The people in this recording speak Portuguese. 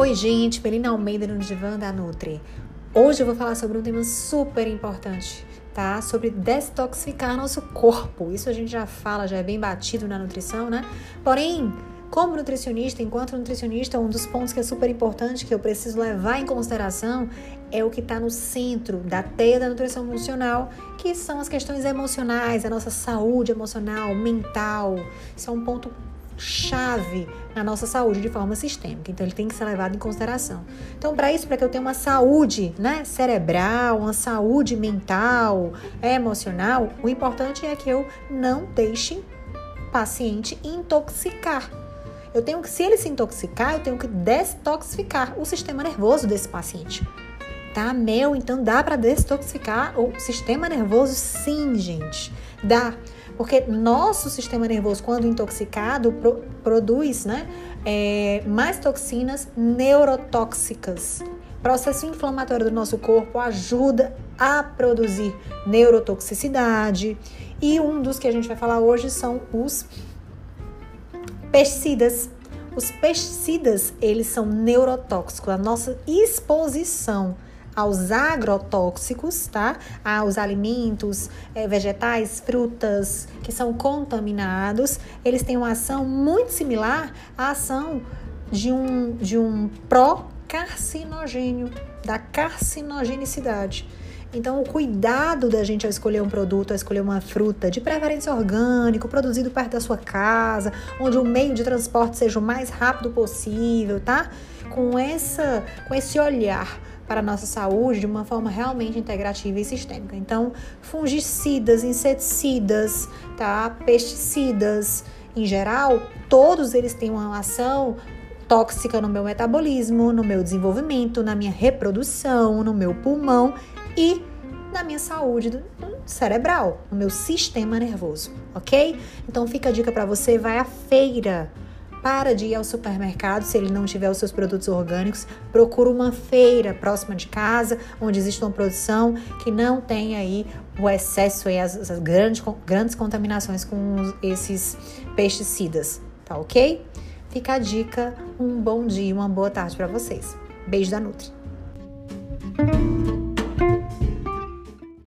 Oi, gente, Melina Almeida no Divã da Nutri. Hoje eu vou falar sobre um tema super importante, tá? Sobre detoxificar nosso corpo. Isso a gente já fala, já é bem batido na nutrição, né? Porém, como nutricionista, enquanto nutricionista, um dos pontos que é super importante que eu preciso levar em consideração é o que está no centro da teia da nutrição funcional, que são as questões emocionais, a nossa saúde emocional, mental. Isso é um ponto chave na nossa saúde de forma sistêmica. Então ele tem que ser levado em consideração. Então para isso, para que eu tenha uma saúde, né, cerebral, uma saúde mental, emocional, o importante é que eu não deixe paciente intoxicar. Eu tenho que, se ele se intoxicar, eu tenho que detoxificar o sistema nervoso desse paciente. Tá, Mel? Então dá para detoxificar o sistema nervoso? Sim, gente. Dá. Porque nosso sistema nervoso, quando intoxicado, pro, produz né, é, mais toxinas neurotóxicas. Processo inflamatório do nosso corpo ajuda a produzir neurotoxicidade. E um dos que a gente vai falar hoje são os pesticidas. Os pesticidas, eles são neurotóxicos. A nossa exposição aos agrotóxicos, tá? Aos alimentos é, vegetais, frutas que são contaminados, eles têm uma ação muito similar à ação de um, de um pró-carcinogênio, da carcinogenicidade. Então, o cuidado da gente ao escolher um produto, ao escolher uma fruta, de preferência orgânico, produzido perto da sua casa, onde o meio de transporte seja o mais rápido possível, tá? Com essa, com esse olhar para a nossa saúde de uma forma realmente integrativa e sistêmica. Então, fungicidas, inseticidas, tá? Pesticidas, em geral, todos eles têm uma ação tóxica no meu metabolismo, no meu desenvolvimento, na minha reprodução, no meu pulmão e na minha saúde cerebral, no meu sistema nervoso, ok? Então fica a dica para você, vai à feira para de ir ao supermercado se ele não tiver os seus produtos orgânicos. Procura uma feira próxima de casa, onde existe uma produção que não tem aí o excesso e as, as grandes, grandes contaminações com esses pesticidas, tá ok? Fica a dica, um bom dia, uma boa tarde para vocês. Beijo da Nutri.